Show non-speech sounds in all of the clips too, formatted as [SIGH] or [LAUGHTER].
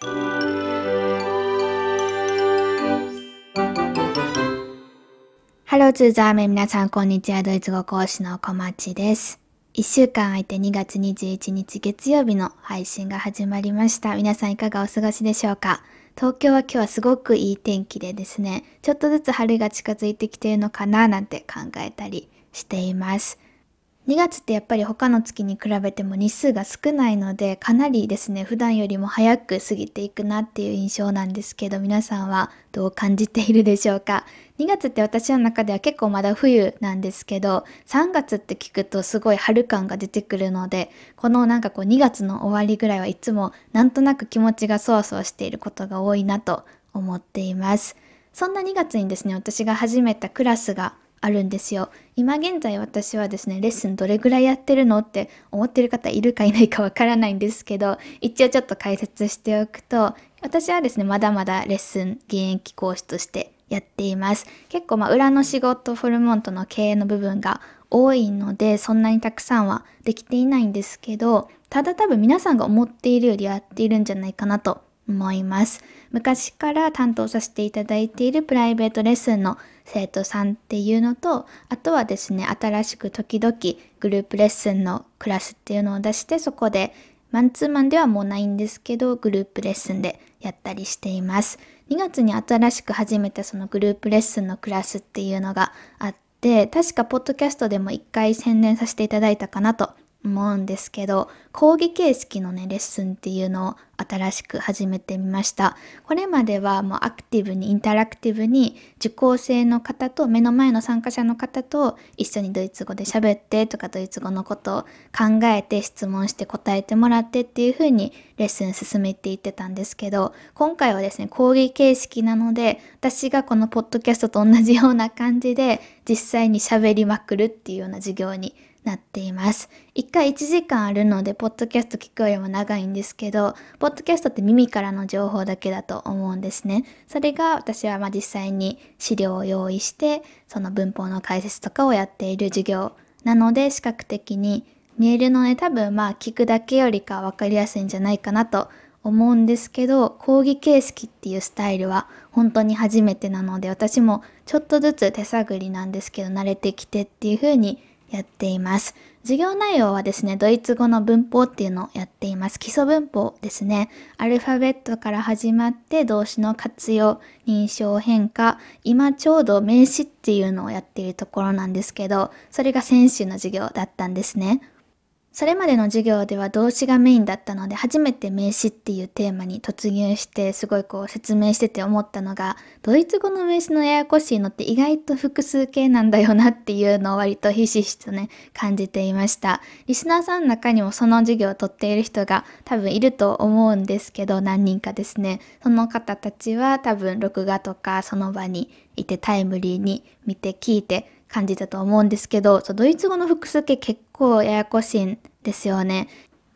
ハローツーザーメン皆さんこんにちは。ドイツ語講師の小町です。1週間空いて2月21日月曜日の配信が始まりました。皆さんいかがお過ごしでしょうか？東京は今日はすごくいい天気でですね、ちょっとずつ春が近づいてきているのかななんて考えたりしています。2月ってやっぱり他の月に比べても日数が少ないのでかなりですね普段よりも早く過ぎていくなっていう印象なんですけど皆さんはどう感じているでしょうか？2月って私の中では結構まだ冬なんですけど3月って聞くとすごい春感が出てくるのでこのなんかこう2月の終わりぐらいはいつもなんとなく気持ちがそわそわしていることが多いなと思っています。そんな2月にですね私が始めたクラスがあるんですよ。今現在私はですね、レッスンどれぐらいやってるのって思ってる方いるかいないかわからないんですけど、一応ちょっと解説しておくと、私はですね、まだまだレッスン現役講師としてやっています。結構まあ裏の仕事、フォルモントの経営の部分が多いので、そんなにたくさんはできていないんですけど、ただ多分皆さんが思っているよりやっているんじゃないかなと思います。昔から担当させていただいているプライベートレッスンの生徒さんっていうのと、あとはですね、新しく時々グループレッスンのクラスっていうのを出して、そこでマンツーマンではもうないんですけど、グループレッスンでやったりしています。2月に新しく始めたそのグループレッスンのクラスっていうのがあって、確かポッドキャストでも一回宣伝させていただいたかなと思うんですけど講義形式のねレッスンっていうのを新しく始めてみました。これまではもうアクティブにインタラクティブに受講生の方と目の前の参加者の方と一緒にドイツ語で喋ってとかドイツ語のことを考えて質問して答えてもらってっていう風にレッスン進めていってたんですけど今回はですね講義形式なので私がこのポッドキャストと同じような感じで実際に喋りまくるっていうような授業になっています。1回1時間あるので、ポッドキャスト聞くよりも長いんですけど、ポッドキャストって耳からの情報だけだと思うんですね。それが私はま実際に資料を用意して、その文法の解説とかをやっている授業なので、視覚的に見えるので、多分まあ聞くだけよりか分かりやすいんじゃないかなと思うんですけど講義形式っていうスタイルは本当に初めてなので私もちょっとずつ手探りなんですけど慣れてきてっていう風にやっています。授業内容はですね、ドイツ語の文法っていうのをやっています。基礎文法ですね。アルファベットから始まって動詞の活用、認証変化、今ちょうど名詞っていうのをやっているところなんですけど、それが先週の授業だったんですね。それまでの授業では動詞がメインだったので初めて名詞っていうテーマに突入してすごいこう説明してて思ったのがドイツ語の名詞のややこしいのって意外と複数形なんだよなっていうのを割とひしひしとね感じていました。リスナーさんの中にもその授業を取っている人が多分いると思うんですけど何人かですね。その方たちは多分録画とかその場にいてタイムリーに見て聞いて感じたと思うんですけど、ドイツ語の複数形結構ややこしいんですよね。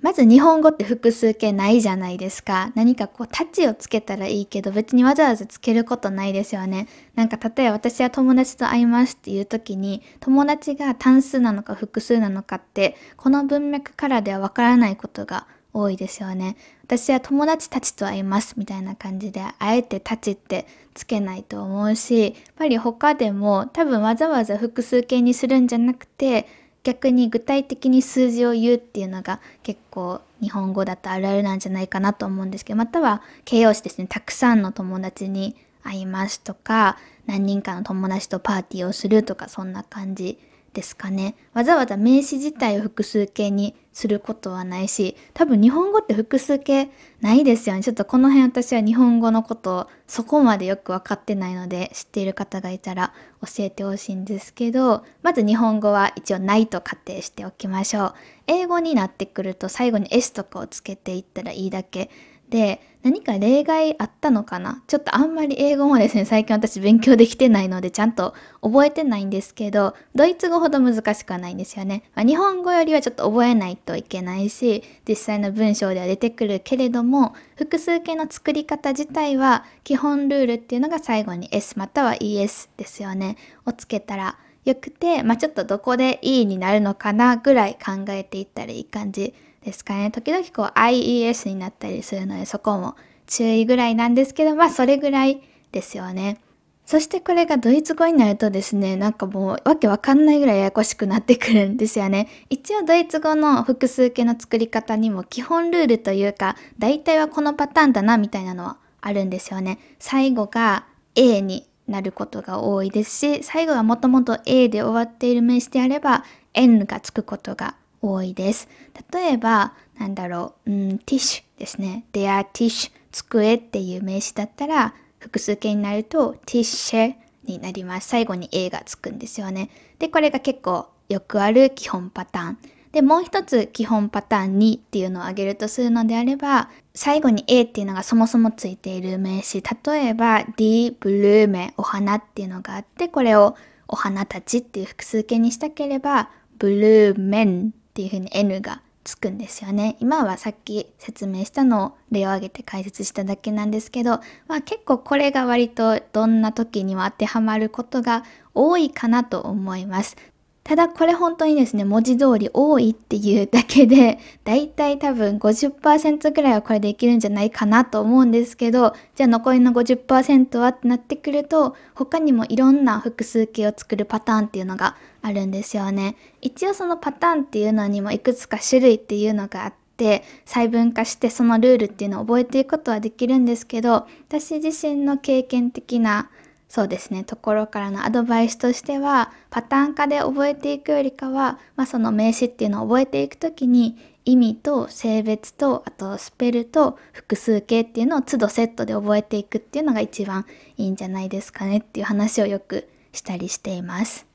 まず日本語って複数形ないじゃないですか。何かこう、タッチをつけたらいいけど、別にわざわざつけることないですよね。なんか例えば私は友達と会いますっていう時に、友達が単数なのか複数なのかって、この文脈からではわからないことが多いですよね。私は友達たちと会いますみたいな感じで、あえてたちってつけないと思うし、やっぱり他でも多分わざわざ複数形にするんじゃなくて、逆に具体的に数字を言うっていうのが結構日本語だとあるあるなんじゃないかなと思うんですけど、または形容詞ですね、たくさんの友達に会いますとか、何人かの友達とパーティーをするとか、そんな感じですかね。わざわざ名詞自体を複数形にすることはないし、多分日本語って複数形ないですよね。ちょっとこの辺私は日本語のことをそこまでよく分かってないので、知っている方がいたら教えてほしいんですけど、まず日本語は一応ないと仮定しておきましょう。英語になってくると最後に S とかをつけていったらいいだけで、何か例外あったのかな？ちょっとあんまり英語もですね、最近私勉強できてないのでちゃんと覚えてないんですけど、ドイツ語ほど難しくはないんですよね。まあ、日本語よりはちょっと覚えないといけないし、実際の文章では出てくるけれども、複数形の作り方自体は基本ルールっていうのが最後に S または ES ですよね。をつけたらよくて、まあ、ちょっとどこで E になるのかなぐらい考えていったらいい感じですかね。時々こう IES になったりするのでそこも注意ぐらいなんですけど、まあそれぐらいですよね。そしてこれがドイツ語になるとですね、なんかもうわけわかんないぐらいややこしくなってくるんですよね。一応ドイツ語の複数形の作り方にも基本ルールというか、大体はこのパターンだなみたいなのはあるんですよね。最後が A になることが多いですし、最後はもともと A で終わっている名詞であれば N がつくことが多いです。例えば、なんだろう、うん、ティッシュですね。der Tisch 机っていう名詞だったら、複数形になるとティッシェになります。最後に A がつくんですよね。で、これが結構よくある基本パターン。で、もう一つ基本パターン2っていうのを挙げるとするのであれば、最後に A っていうのがそもそもついている名詞。例えば、die Blume お花っていうのがあって、これをお花たちっていう複数形にしたければ、Blumen っていうふうに N がつくんですよね。今はさっき説明したのを例を挙げて解説しただけなんですけど、まあ、結構これが割とどんな時にも当てはまることが多いかなと思います。ただこれ本当にですね、文字通り多いっていうだけで、だいたい多分50%ぐらいはこれでいけるんじゃないかなと思うんですけど、じゃあ残りの50%はってなってくると、他にもいろんな複数形を作るパターンっていうのがあるんですよね。一応そのパターンっていうのにもいくつか種類っていうのがあって、細分化してそのルールっていうのを覚えていくことはできるんですけど、私自身の経験的なそうですね、ところからのアドバイスとしては、パターン化で覚えていくよりかは、まあ、その名詞っていうのを覚えていくときに、意味と性別と、あとスペルと複数形っていうのを都度セットで覚えていくっていうのが一番いいんじゃないですかねっていう話をよくしたりしています。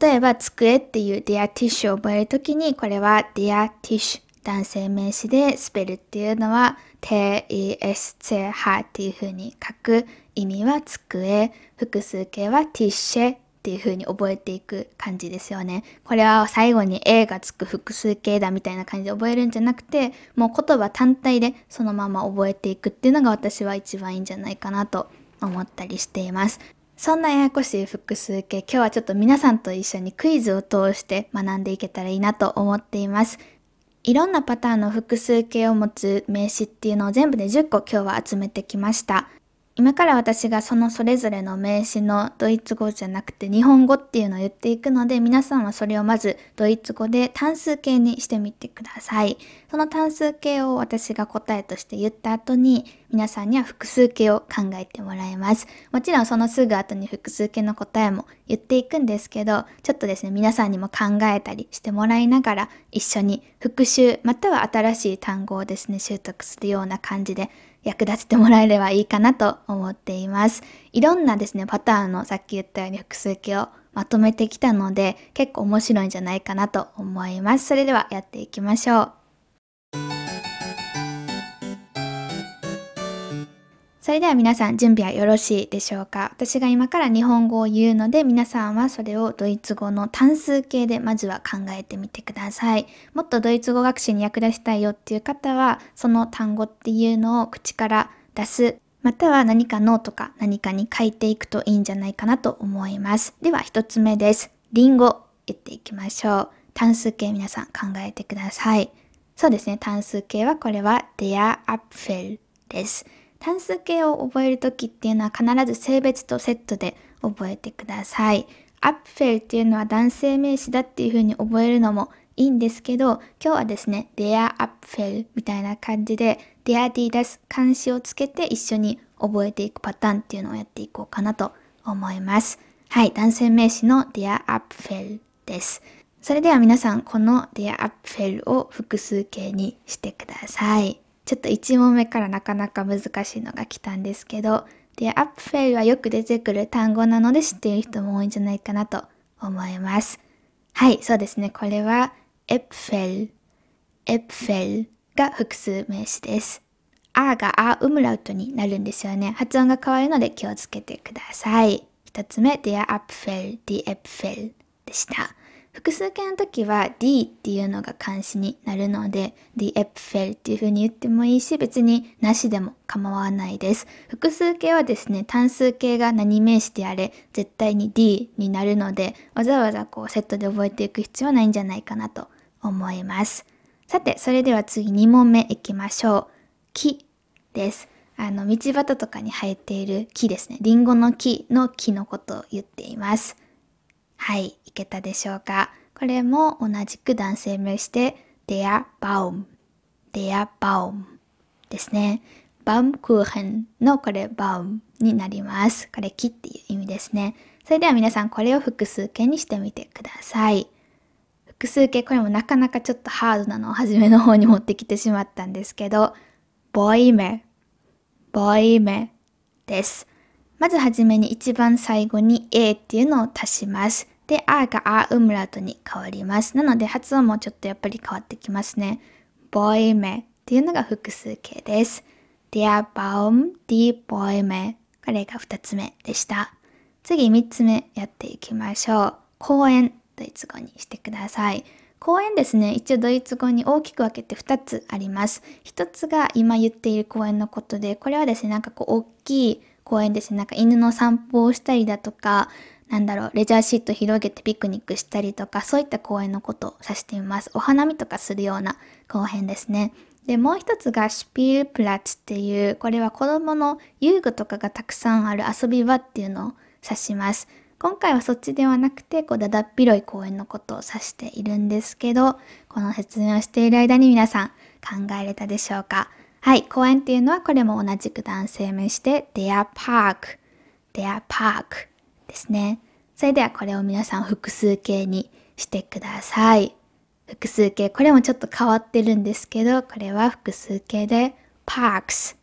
例えば、机っていう dear tissue を覚えるときに、これは dear tissue 男性名詞でスペルっていうのは t-e-s-c-h っていう風に書く意味は机、複数形はティッシェっていう風に覚えていく感じですよね。これは最後に A がつく複数形だみたいな感じで覚えるんじゃなくて、もう言葉単体でそのまま覚えていくっていうのが私は一番いいんじゃないかなと思ったりしています。そんなややこしい複数形、今日はちょっと皆さんと一緒にクイズを通して学んでいけたらいいなと思っています。いろんなパターンの複数形を持つ名詞っていうのを全部で10個今日は集めてきました。今から私がそのそれぞれの名詞のドイツ語じゃなくて日本語っていうのを言っていくので皆さんはそれをまずドイツ語で単数形にしてみてください。その単数形を私が答えとして言った後に皆さんには複数形を考えてもらいます。もちろんそのすぐ後に複数形の答えも言っていくんですけどちょっとですね皆さんにも考えたりしてもらいながら一緒に復習または新しい単語をですね習得するような感じで役立ててもらえればいいかなと思っています。いろんなですね、パターンのさっき言ったように複数形をまとめてきたので結構面白いんじゃないかなと思います。それではやっていきましょう。それでは皆さん準備はよろしいでしょうか？私が今から日本語を言うので皆さんはそれをドイツ語の単数形でまずは考えてみてください。もっとドイツ語学習に役立ちたいよっていう方はその単語っていうのを口から出すまたは何かノートか何かに書いていくといいんじゃないかなと思います。では一つ目です。リンゴ言っていきましょう。単数形皆さん考えてください。そうですね。単数形はこれは der Apfel です。単数形を覚えるときっていうのは必ず性別とセットで覚えてください。アップフェルっていうのは男性名詞だっていうふうに覚えるのもいいんですけど、今日はですね、der Apfel みたいな感じで、der die das 漢詞をつけて一緒に覚えていくパターンっていうのをやっていこうかなと思います。はい、男性名詞の der Apfel です。それでは皆さん、この der Apfel を複数形にしてください。ちょっと1問目からなかなか難しいのが来たんですけど、で、アップフェルはよく出てくる単語なので知っている人も多いんじゃないかなと思います。はい、そうですね。これは、エプフェル、エプフェルが複数名詞です。あがあウムラウトになるんですよね。発音が変わるので気をつけてください。一つ目、der Apfel, die Äpfel でした。複数形の時は D っていうのが漢詞になるので D エプフェルっていう風に言ってもいいし別になしでも構わないです。複数形はですね単数形が何名詞であれ絶対に D になるのでわざわざこうセットで覚えていく必要はないんじゃないかなと思います。さてそれでは次2問目いきましょう。木です。あの、道端とかに生えている木ですね。リンゴの木の木のことを言っています。はい、いけたでしょうか？これも同じく男性名詞で、der Baum, der Baum ですね。バウムクーヘンのこれバウムになります。これ木っていう意味ですね。それでは皆さんこれを複数形にしてみてください。複数形これもなかなかちょっとハードなのを初めの方に持ってきてしまったんですけど、ボイメ、ボイメです。まずはじめに一番最後に A っていうのを足します。で、A が A ウムラートに変わります。なので発音もちょっとやっぱり変わってきますね。ボイメっていうのが複数形です。Der Baum, die Bäume これが2つ目でした。次3つ目やっていきましょう。公園、ドイツ語にしてください。公園ですね、一応ドイツ語に大きく分けて2つあります。1つが今言っている公園のことで、これはですね、なんかこう大きい公園ですね、なんか犬の散歩をしたりだとか、なんだろう、レジャーシート広げてピクニックしたりとか、そういった公園のことを指しています。お花見とかするような公園ですね。で、もう一つがシュピールプラッツっていう、これは子供の遊具とかがたくさんある遊び場っていうのを指します。今回はそっちではなくて、こう、だだっ広い公園のことを指しているんですけど、この説明をしている間に皆さん考えれたでしょうかはい、公園っていうのはこれも同じく男性名詞で、their park, their park ですね。それではこれを皆さん複数形にしてください。複数形、これもちょっと変わってるんですけど、これは複数形で parks,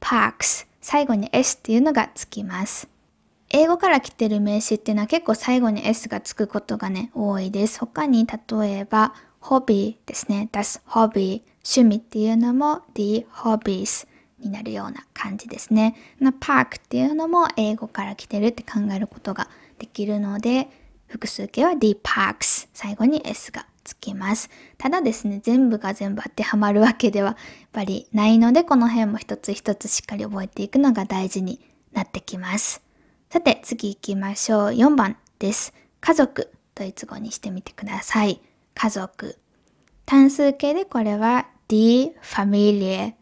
parks 最後に s っていうのがつきます。英語から来てる名詞っていうのは結構最後に s がつくことがね、多いです。他に例えば、ホビーですね。das Hobby。趣味っていうのも the hobbies になるような感じですね。パークっていうのも英語から来てるって考えることができるので、複数形は the parks。最後に s がつきます。ただですね、全部が全部当てはまるわけではやっぱりないので、この辺も一つ一つしっかり覚えていくのが大事になってきます。さて、次行きましょう。4番です。家族。ドイツ語にしてみてください。家族。単数形でこれは die Familie。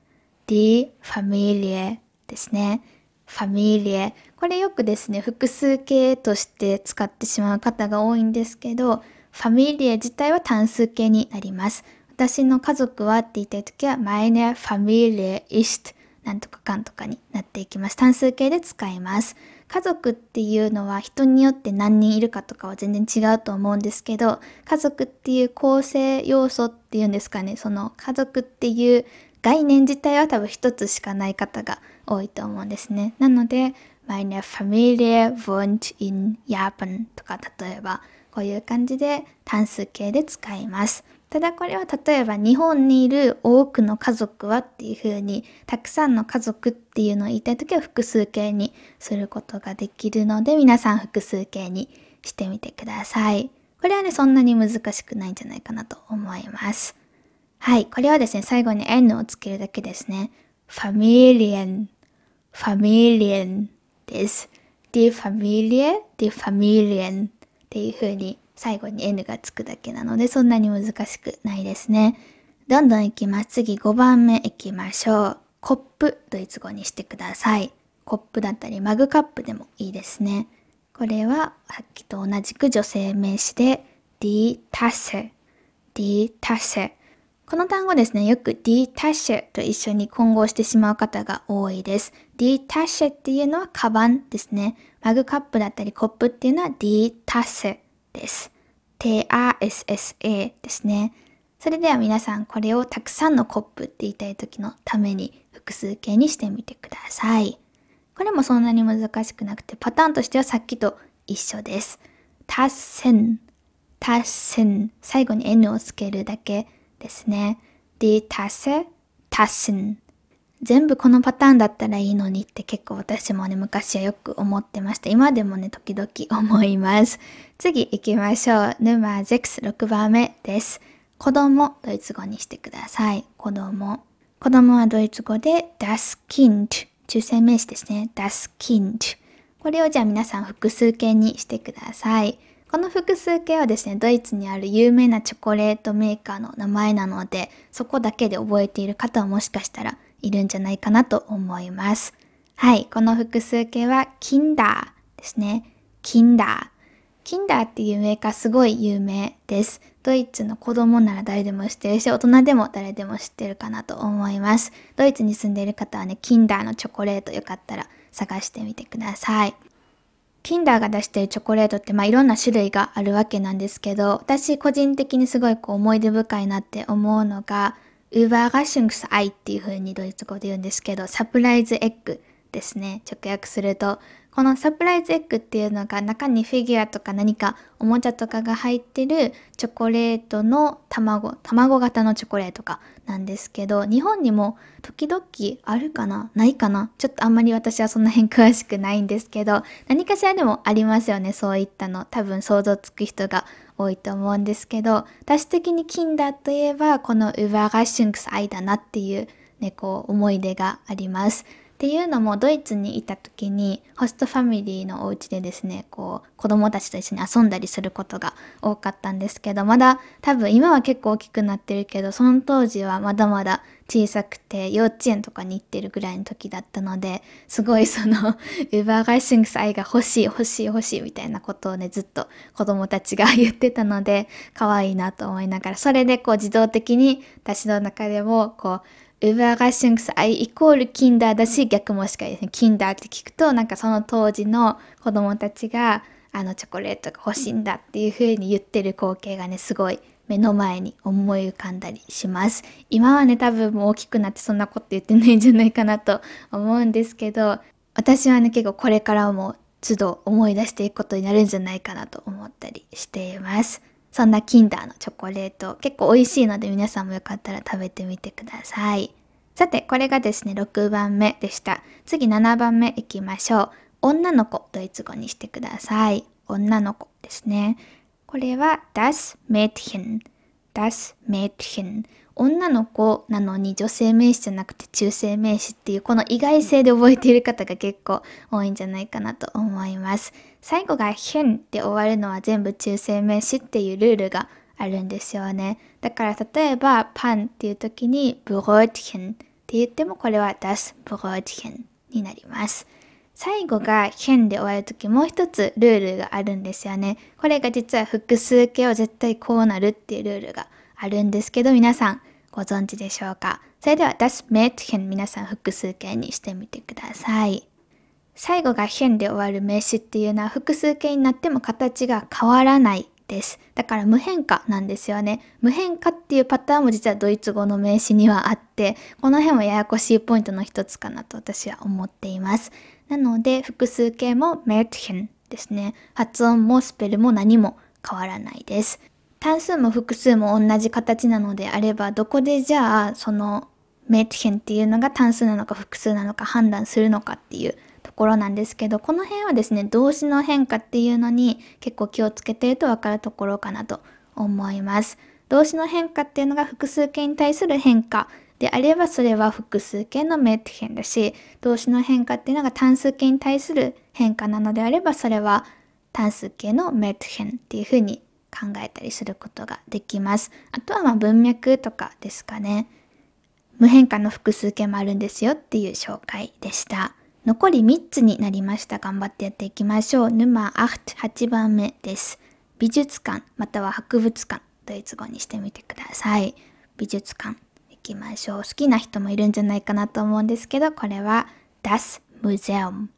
Die Familie ですね。ファミリエ。これよくですね、複数形として使ってしまう方が多いんですけど、ファミリエ自体は単数形になります。私の家族はって言いたいときは、meine Familie ist なんとかかんとかになっていきます。単数形で使います。家族っていうのは人によって何人いるかとかは全然違うと思うんですけど、家族っていう構成要素っていうんですかね、その家族っていう概念自体は多分一つしかない方が多いと思うんですね。なので、meine Familie wohnt in Japan とか例えば、こういう感じで単数形で使います。ただこれは例えば日本にいる多くの家族はっていう風にたくさんの家族っていうのを言いたい時は複数形にすることができるので皆さん複数形にしてみてください。これはねそんなに難しくないんじゃないかなと思います。はい、これはですね最後に n をつけるだけですね。ファミリ i ン、ファミリ n です。die Familie, die Familien っていう風に最後に N がつくだけなのでそんなに難しくないですね。どんどんいきます。次5番目いきましょう。コップ、ドイツ語にしてください。コップだったりマグカップでもいいですね。これはさっきと同じく女性名詞で die Tasse, die Tasse この単語ですね、よく detach と一緒に混合してしまう方が多いです。detach っていうのはカバンですね。マグカップだったりコップっていうのは die Tasse です。t-a-s-s-a ですね。それでは皆さんこれをたくさんのコップって言いたい時のために複数形にしてみてください。これもそんなに難しくなくてパターンとしてはさっきと一緒です。タッセン、タッセン、最後に n をつけるだけですね。die Tasse, Tassen 全部このパターンだったらいいのにって結構私もね、昔はよく思ってました。今でもね、時々 [LAUGHS] 思います。次行きましょう。ヌマ6、6番目です。子供、ドイツ語にしてください。子供。子供はドイツ語で das Kind。中性名詞ですね。das Kind。これをじゃあ皆さん複数形にしてください。この複数形はですね、ドイツにある有名なチョコレートメーカーの名前なので、そこだけで覚えている方はもしかしたらいるんじゃないかなと思います。はい、この複数形は Kinder ですね。Kinder。Kinder っていうメーカーすごい有名です。ドイツの子供なら誰でも知ってるし、大人でも誰でも知ってるかなと思います。ドイツに住んでいる方はね、Kinder のチョコレートよかったら探してみてください。キンダーが出してるチョコレートってまあいろんな種類があるわけなんですけど、私個人的にすごいこう思い出深いなって思うのが、ウーバーガッシュングスアイっていう風にドイツ語で言うんですけど、サプライズエッグですね。直訳すると、このサプライズエッグっていうのが中にフィギュアとか何かおもちゃとかが入ってるチョコレートの卵、卵型のチョコレートかなんですけど、日本にも時々あるかな？ないかな？ちょっとあんまり私はそんな辺詳しくないんですけど、何かしらでもありますよね、そういったの。多分想像つく人が多いと思うんですけど、私的にキンダといえばこのウバーガッシュンクス愛だなっていうね、こう思い出があります。っていうのもドイツにいた時にホストファミリーのお家でですねこう子供たちと一緒に遊んだりすることが多かったんですけどまだ多分今は結構大きくなってるけどその当時はまだまだ小さくて幼稚園とかに行ってるぐらいの時だったのですごいそのウーバーガイシングス愛が欲しい欲しい欲しいみたいなことをねずっと子供たちが言ってたので可愛いなと思いながらそれでこう自動的に私の中でもこう Überraschungsei イコールキンダーだし、逆もしかりですね。キンダーって聞くと、なんかその当時の子供たちが、あのチョコレートが欲しいんだっていう風に言ってる光景がね、すごい目の前に思い浮かんだりします。今はね、多分もう大きくなってそんなこと言ってないんじゃないかなと思うんですけど、私はね、結構これからも都度思い出していくことになるんじゃないかなと思ったりしています。そんなキンダーのチョコレート結構美味しいので皆さんもよかったら食べてみてください。さて、これがですね、6番目でした。次7番目いきましょう。女の子、ドイツ語にしてください。女の子ですね。これは das Mädchen。das Mädchen。女の子なのに女性名詞じゃなくて中性名詞っていうこの意外性で覚えている方が結構多いんじゃないかなと思います。最後が変で終わるのは全部中性名詞っていうルールがあるんですよね。だから例えばパンっていう時にブローティンって言ってもこれは das Brötchen になります。最後が変で終わる時もう一つルールがあるんですよね。これが実は複数形は絶対こうなるっていうルールがあるんですけど、皆さんご存知でしょうか？それでは das Mädchen 皆さん複数形にしてみてください。最後が変で終わる名詞っていうのは複数形になっても形が変わらないです。だから無変化なんですよね。無変化っていうパターンも実はドイツ語の名詞にはあって、この辺もややこしいポイントの一つかなと私は思っています。なので複数形も Mädchen ですね。発音もスペルも何も変わらないです。単数も複数も同じ形なのであれば、どこでじゃあそのメーティンっていうのが単数なのか複数なのか判断するのかっていうところなんですけど、この辺はですね、動詞の変化っていうのに結構気をつけてるとわかるところかなと思います。動詞の変化っていうのが複数形に対する変化であればそれは複数形のメーティンだし、動詞の変化っていうのが単数形に対する変化なのであればそれは単数形のメーティンっていうふうに考えたりすることができます。あとはま文脈とかですかね。無変化の複数形もあるんですよっていう紹介でした。残り3つになりました。頑張ってやっていきましょう。ヌマ8、8番目です。美術館または博物館、ドイツ語にしてみてください。美術館行きましょう。好きな人もいるんじゃないかなと思うんですけど、これは Das Museum。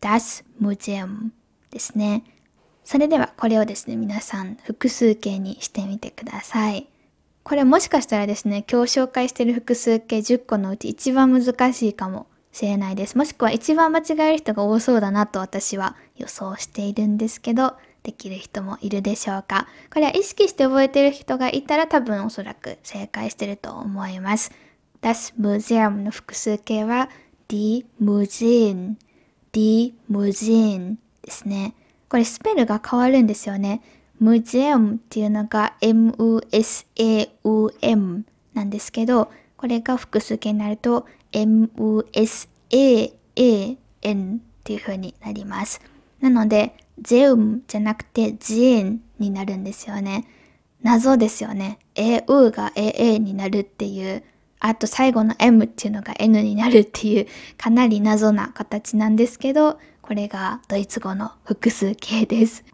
Das Museum ですね。それではこれをですね、皆さん複数形にしてみてください。これもしかしたらですね、今日紹介している複数形10個のうち一番難しいかもしれないです。もしくは一番間違える人が多そうだなと私は予想しているんですけど、できる人もいるでしょうか。これは意識して覚えてる人がいたら多分おそらく正解してると思います。Das Museum の複数形は Die Museen。Die Museen ですね。これスペルが変わるんですよね。ムゼウムっていうのが M-U-S-A-U-M なんですけど、これが複数形になると M-U-S-A-A-N っていう風になります。なので、ゼウムじゃなくてジェンになるんですよね。謎ですよね。AU が AA になるっていうあと最後の M っていうのが N になるっていうかなり謎な形なんですけど、これがドイツ語の複数形です。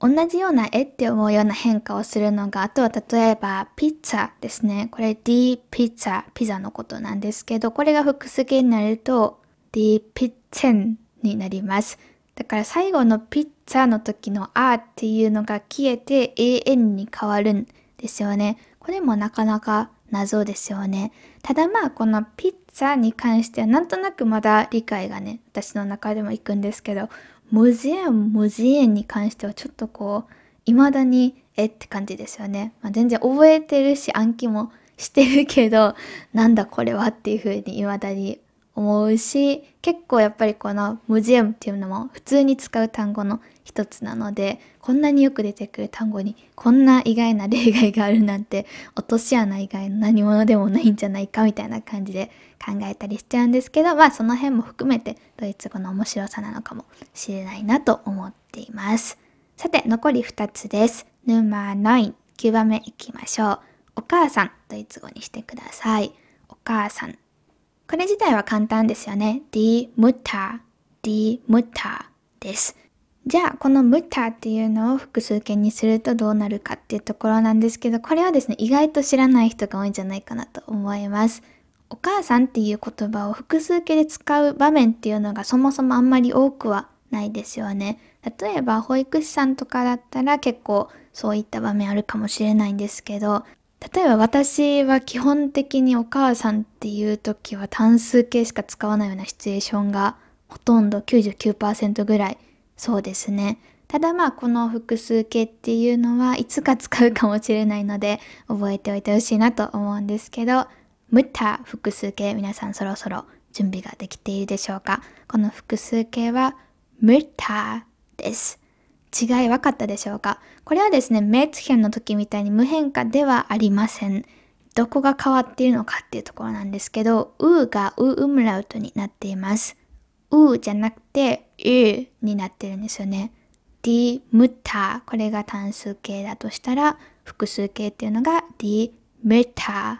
同じような絵って思うような変化をするのが、あとは例えばピッツァですね。これ D ピッツァ、ピザのことなんですけど、これが複数形になると D ピッツェンになります。だから最後のピッツァの時のあっていうのが消えて AN に変わるんですよね。これもなかなか謎ですよね。ただまあこのピッさに関してはなんとなくまだ理解がね、私の中でもいくんですけど、無ジエン、無ジエンに関してはちょっとこう、未だにえって感じですよね。まあ、全然覚えてるし暗記もしてるけど、なんだこれはっていうふうに未だに思うし結構やっぱりこのムジアムっていうのも普通に使う単語の一つなのでこんなによく出てくる単語にこんな意外な例外があるなんて落とし穴以外の何者でもないんじゃないかみたいな感じで考えたりしちゃうんですけどまあその辺も含めてドイツ語の面白さなのかもしれないなと思っています。さて残り2つです。ヌマ9 9番目いきましょう。お母さん。ドイツ語にしてください。お母さん。これ自体は簡単ですよね。die Mutter, die Mutter です。じゃあ、この Mutter っていうのを複数形にするとどうなるかっていうところなんですけど、これはですね、意外と知らない人が多いんじゃないかなと思います。お母さんっていう言葉を複数形で使う場面っていうのがそもそもあんまり多くはないですよね。例えば保育士さんとかだったら結構そういった場面あるかもしれないんですけど例えば私は基本的にお母さんっていう時は単数形しか使わないようなシチュエーションがほとんど99%ぐらいそうですね。ただまあこの複数形っていうのはいつか使うかもしれないので覚えておいてほしいなと思うんですけど、ムッタ複数形皆さんそろそろ準備ができているでしょうか？この複数形はムッタです。違い分かったでしょうか？これはですね、メッツヘンの時みたいに無変化ではありません。どこが変わっているのかっていうところなんですけど、うがうウムラウトになっています。うじゃなくて、うになってるんですよね。die Mutter これが単数形だとしたら、複数形っていうのが die Mutter,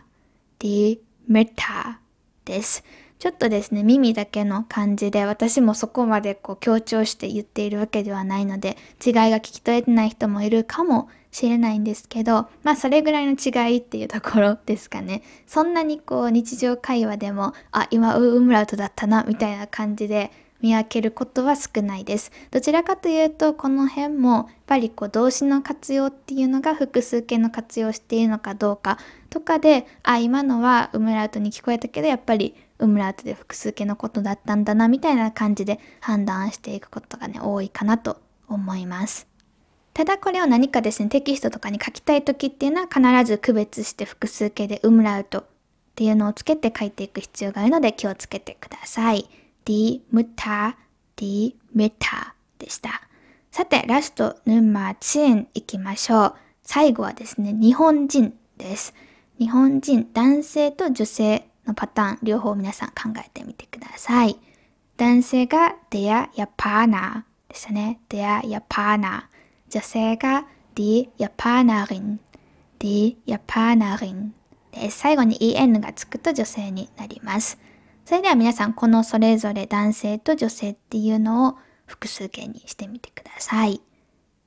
die Mutter です。ちょっとですね、耳だけの感じで、私もそこまでこう強調して言っているわけではないので、違いが聞き取れてない人もいるかもしれないんですけど、まあそれぐらいの違いっていうところですかね。そんなにこう日常会話でも、あ、今ウームラウトだったな、みたいな感じで見分けることは少ないです。どちらかというと、この辺もやっぱりこう動詞の活用っていうのが複数形の活用しているのかどうかとかで、あ、今のはウムラウトに聞こえたけど、やっぱりウムラートで複数形のことだったんだなみたいな感じで判断していくことがね多いかなと思います。ただこれを何かですねテキストとかに書きたい時っていうのは必ず区別して複数形でウムラウトっていうのをつけて書いていく必要があるので気をつけてください。die Mutter, die Mutter でした。さてラストヌンマー10いきましょう。最後はですね日本人です。日本人男性と女性のパターン、両方皆さん考えてみてください。男性が der Japaner でしたね。der Japaner。女性が die Japanerin。die Japanerin です。最後に en がつくと女性になります。それでは皆さん、このそれぞれ男性と女性っていうのを複数形にしてみてください。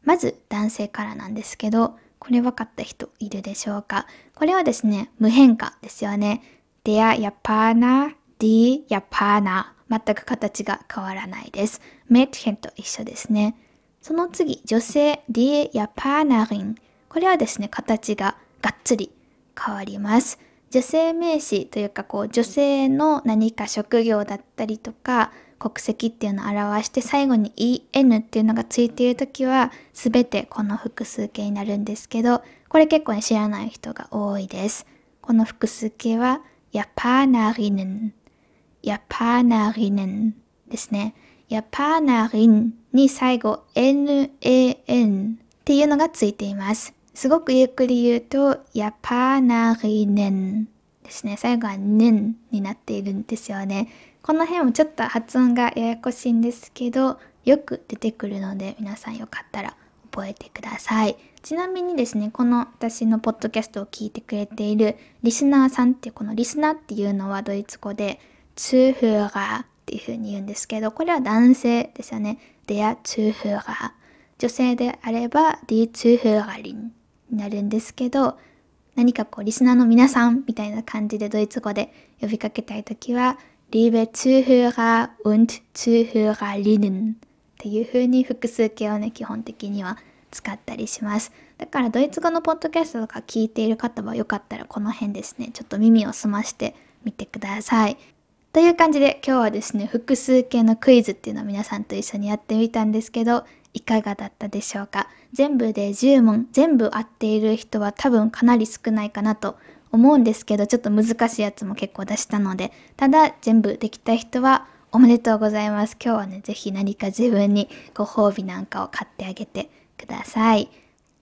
まず男性からなんですけど、これ分かった人いるでしょうか？これはですね、無変化ですよね。Der Japaner, die Japaner 全く形が変わらないです。メッヘンと一緒ですね。その次、女性 die Japanerin これはですね、形ががっつり変わります。女性名詞というかこう女性の何か職業だったりとか国籍っていうのを表して最後に en っていうのがついている時は全てこの複数形になるんですけどこれ結構ね知らない人が多いです。この複数形は Japanerinnen、Japanerinnen ですね。Japanerin に最後 nan っていうのがついています。すごくゆっくり言うと Japanerinnen ですね。最後は nen になっているんですよね。この辺もちょっと発音がややこしいんですけど、よく出てくるので皆さんよかったら覚えてください。ちなみにですね、この私のポッドキャストを聞いてくれているリスナーさんってこのリスナーっていうのはドイツ語でツーフーガーっていう風に言うんですけど、これは男性ですよね。der Zuhörer。女性であれば die Zuhörerin になるんですけど、何かこうリスナーの皆さんみたいな感じでドイツ語で呼びかけたいときは liebe Zuhörer und Zuhörerinnen っていう風に複数形をね、基本的には使ったりします。だからドイツ語のポッドキャストとか聞いている方はよかったらこの辺ですね、ちょっと耳を澄ましてみてください。という感じで今日はですね、複数形のクイズっていうのを皆さんと一緒にやってみたんですけど、いかがだったでしょうか？全部で10問、全部合っている人は多分かなり少ないかなと思うんですけど、ちょっと難しいやつも結構出したので、ただ全部できた人はおめでとうございます。今日はね、ぜひ何か自分にご褒美なんかを買ってあげてください。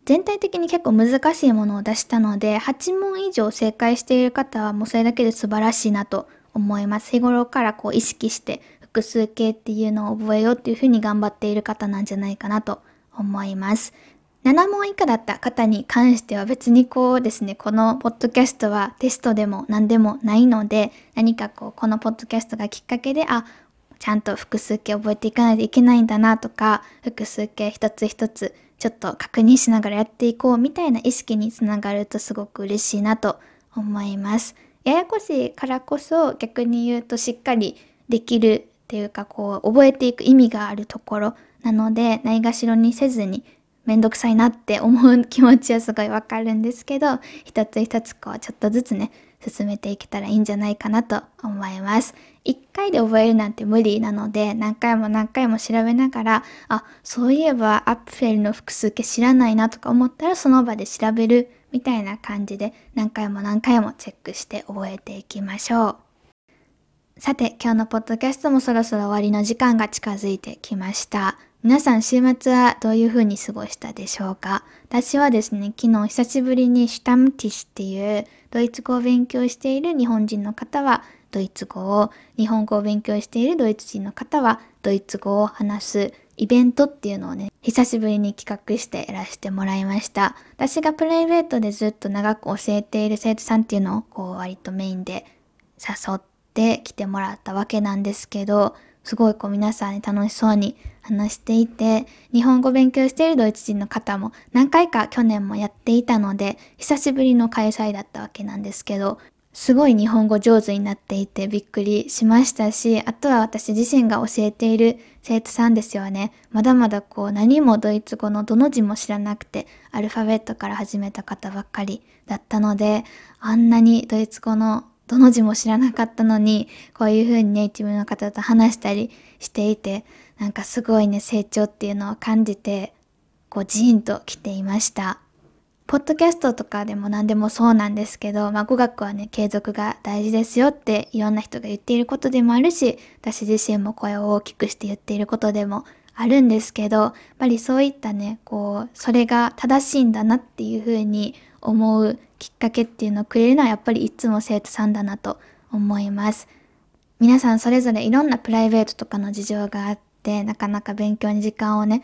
全体的に結構難しいものを出したので、8問以上正解している方はもうそれだけで素晴らしいなと思います。日頃からこう意識して複数形っていうのを覚えようっていうふうに頑張っている方なんじゃないかなと思います。7問以下だった方に関しては別にこうですね、このポッドキャストはテストでも何でもないので、何かこう、このポッドキャストがきっかけで、あ、ちゃんと複数形覚えていかないといけないんだなとか、複数形一つ一つちょっと確認しながらやっていこうみたいな意識につながるとすごく嬉しいなと思います。ややこしいからこそ逆に言うとしっかりできるっていうかこう覚えていく意味があるところなのでないがしろにせずにめんどくさいなって思う気持ちはすごいわかるんですけど一つ一つこうちょっとずつね進めていけたらいいんじゃないかなと思います。一回で覚えるなんて無理なので何回も何回も調べながらあそういえばアップフェルの複数形知らないなとか思ったらその場で調べるみたいな感じで何回も何回もチェックして覚えていきましょう。さて今日のポッドキャストもそろそろ終わりの時間が近づいてきました。皆さん週末はどういう風に過ごしたでしょうか？私はですね、昨日久しぶりにシュタムティシっていうドイツ語を勉強している日本人の方はドイツ語を、日本語を勉強しているドイツ人の方はドイツ語を話すイベントっていうのをね、久しぶりに企画してやらせてもらいました。私がプライベートでずっと長く教えている生徒さんっていうのをこう割とメインで誘って来てもらったわけなんですけど、すごいこう皆さんに楽しそうに話していて、日本語勉強しているドイツ人の方も何回か去年もやっていたので、久しぶりの開催だったわけなんですけど、すごい日本語上手になっていてびっくりしましたし、あとは私自身が教えている生徒さんですよね。まだまだこう何もドイツ語のどの字も知らなくて、アルファベットから始めた方ばっかりだったので、あんなにドイツ語のどの字も知らなかったのに、こういう風にネイティブの方と話したりしていて、なんかすごいね、成長っていうのを感じて、こうジーンと来ていました。ポッドキャストとかでも何でもそうなんですけど、まあ語学はね、継続が大事ですよっていろんな人が言っていることでもあるし、私自身も声を大きくして言っていることでもあるんですけど、やっぱりそういったね、こう、それが正しいんだなっていうふうに思うきっかけっていうのをくれるのはやっぱりいつも生徒さんだなと思います。皆さんそれぞれいろんなプライベートとかの事情があって、なかなか勉強に時間をね、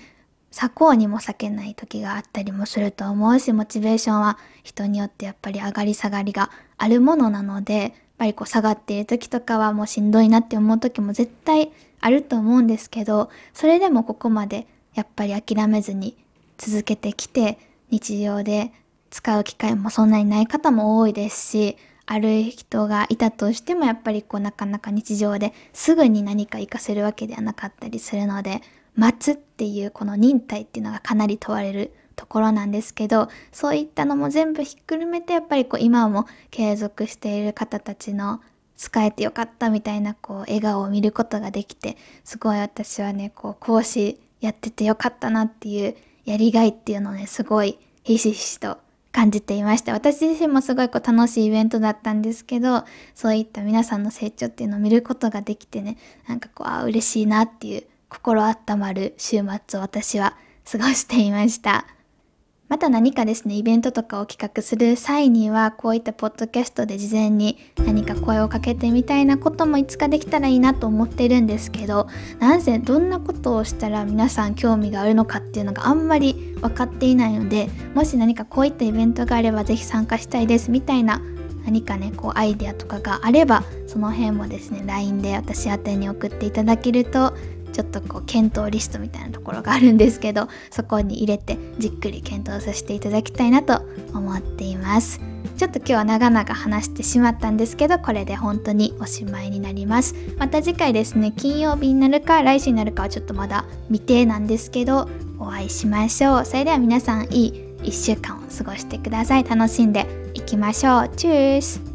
割こうにも避けない時があったりもすると思うし、モチベーションは人によってやっぱり上がり下がりがあるものなので、やっぱりこう下がっている時とかはもうしんどいなって思う時も絶対あると思うんですけど、それでもここまでやっぱり諦めずに続けてきて、日常で使う機会もそんなにない方も多いですし、ある人がいたとしてもやっぱりこうなかなか日常ですぐに何か活かせるわけではなかったりするので、待つっていうこの忍耐っていうのがかなり問われるところなんですけど、そういったのも全部ひっくるめてやっぱりこう今も継続している方たちの使えてよかったみたいなこう笑顔を見ることができて、すごい私はね、こう講師やっててよかったなっていうやりがいっていうのをね、すごいひしひしと感じていました。私自身もすごいこう楽しいイベントだったんですけど、そういった皆さんの成長っていうのを見ることができてね、なんかこう、あ嬉しいなっていう心温まる週末を私は過ごしていました。また何かですね、イベントとかを企画する際には、こういったポッドキャストで事前に何か声をかけてみたいなこともいつかできたらいいなと思ってるんですけど、なんせどんなことをしたら皆さん興味があるのかっていうのがあんまり分かっていないのでもし何かこういったイベントがあれば是非参加したいですみたいな何かねこうアイデアとかがあればその辺もですね LINE で私宛に送っていただけるとちょっとこう検討リストみたいなところがあるんですけどそこに入れてじっくり検討させていただきたいなと思っています。ちょっと今日は長々話してしまったんですけどこれで本当におしまいになります。また次回ですね金曜日になるか来週になるかはちょっとまだ未定なんですけどお会いしましょう。それでは皆さんいい1週間を過ごしてください。楽しんでいきましょう。チュース。